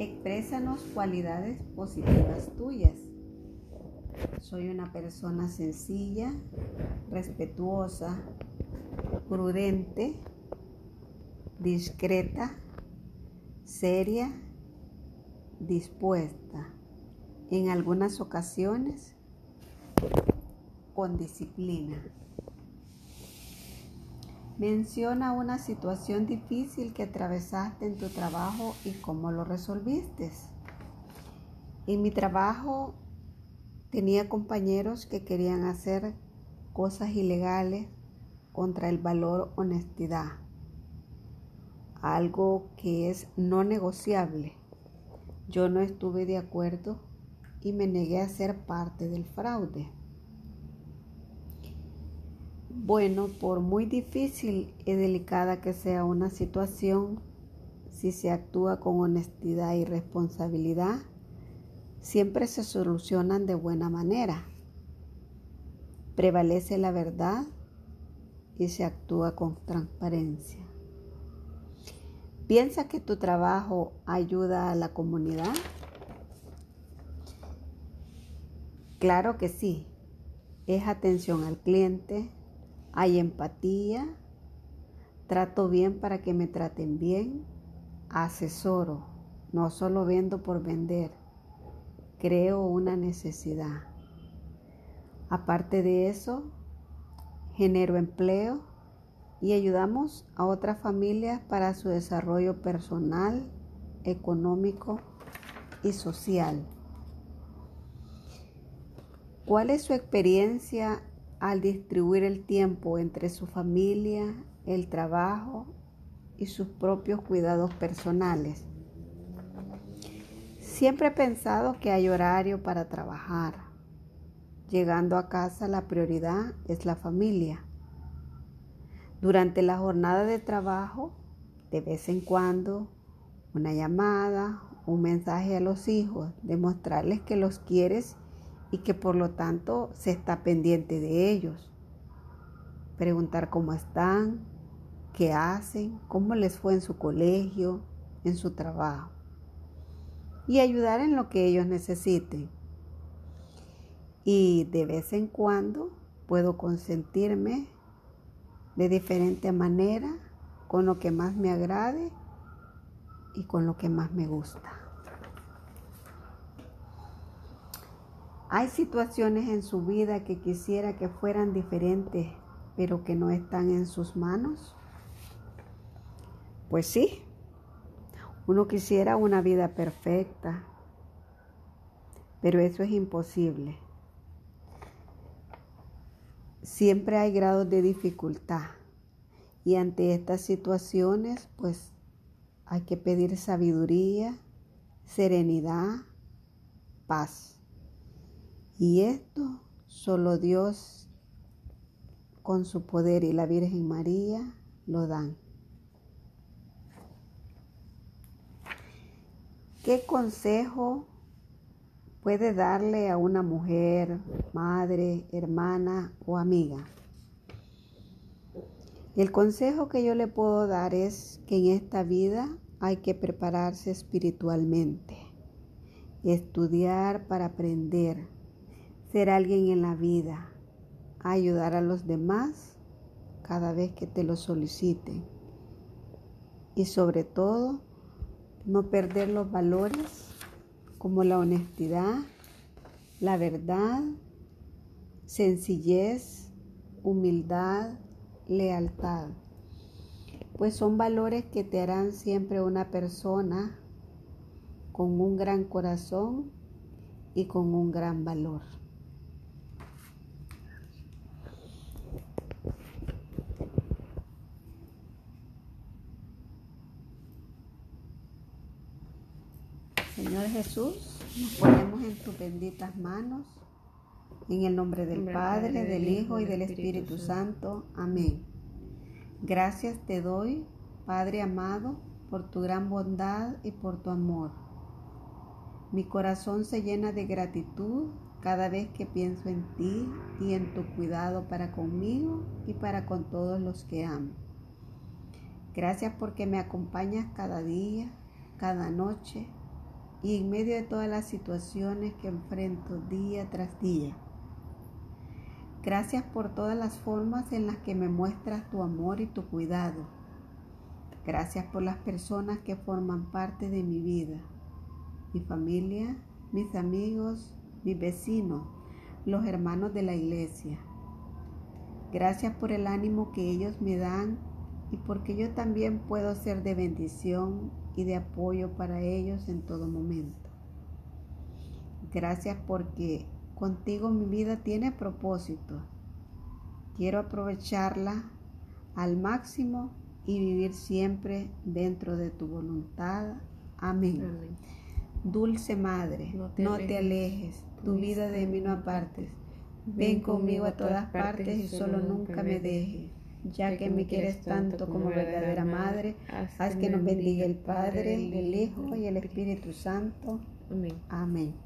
Exprésanos cualidades positivas tuyas. Soy una persona sencilla, respetuosa, prudente, discreta, seria, dispuesta. En algunas ocasiones, con disciplina. Menciona una situación difícil que atravesaste en tu trabajo y cómo lo resolviste. En mi trabajo tenía compañeros que querían hacer cosas ilegales contra el valor honestidad, algo que es no negociable. Yo no estuve de acuerdo y me negué a ser parte del fraude. Bueno, por muy difícil y delicada que sea una situación, si se actúa con honestidad y responsabilidad, siempre se solucionan de buena manera. Prevalece la verdad y se actúa con transparencia. ¿Piensa que tu trabajo ayuda a la comunidad? Claro que sí. Es atención al cliente, hay empatía, trato bien para que me traten bien, asesoro, no solo vendo por vender, creo una necesidad. Aparte de eso, genero empleo y ayudamos a otras familias para su desarrollo personal, económico y social. ¿Cuál es su experiencia al distribuir el tiempo entre su familia, el trabajo y sus propios cuidados personales. Siempre he pensado que hay horario para trabajar. Llegando a casa la prioridad es la familia. Durante la jornada de trabajo, de vez en cuando, una llamada, un mensaje a los hijos, demostrarles que los quieres y que por lo tanto se está pendiente de ellos. Preguntar cómo están, qué hacen, cómo les fue en su colegio, en su trabajo. Y ayudar en lo que ellos necesiten. Y de vez en cuando puedo consentirme de diferente manera con lo que más me agrade y con lo que más me gusta. Hay situaciones en su vida que quisiera que fueran diferentes, pero que no están en sus manos. Pues sí, uno quisiera una vida perfecta, pero eso es imposible. Siempre hay grados de dificultad y ante estas situaciones pues hay que pedir sabiduría, serenidad, paz. Y esto solo Dios con su poder y la Virgen María lo dan. ¿Qué consejo puede darle a una mujer, madre, hermana o amiga? El consejo que yo le puedo dar es que en esta vida hay que prepararse espiritualmente, estudiar para aprender, ser alguien en la vida, ayudar a los demás cada vez que te lo soliciten. Y sobre todo, no perder los valores como la honestidad, la verdad, sencillez, humildad, lealtad. Pues son valores que te harán siempre una persona con un gran corazón y con un gran valor. Señor Jesús, nos ponemos en tus benditas manos, en el nombre del Padre, del Hijo y del Espíritu Santo. Amén. Gracias te doy, Padre amado, por tu gran bondad y por tu amor. Mi corazón se llena de gratitud cada vez que pienso en ti y en tu cuidado para conmigo y para con todos los que amo. Gracias porque me acompañas cada día, cada noche y en medio de todas las situaciones que enfrento día tras día. Gracias por todas las formas en las que me muestras tu amor y tu cuidado. Gracias por las personas que forman parte de mi vida, mi familia, mis amigos, mis vecinos, los hermanos de la iglesia. Gracias por el ánimo que ellos me dan y porque yo también puedo ser de bendición y de apoyo para ellos en todo momento. Gracias porque contigo mi vida tiene propósito. Quiero aprovecharla al máximo y vivir siempre dentro de tu voluntad. Amén. Dulce Madre, no te, alejes, tu vida de mí no apartes. Ven conmigo a todas partes y solo nunca me dejes ya que me quieres tanto como verdadera Madre, haz que nos bendiga el Padre, el Hijo y el Espíritu Santo. Amén. Amén.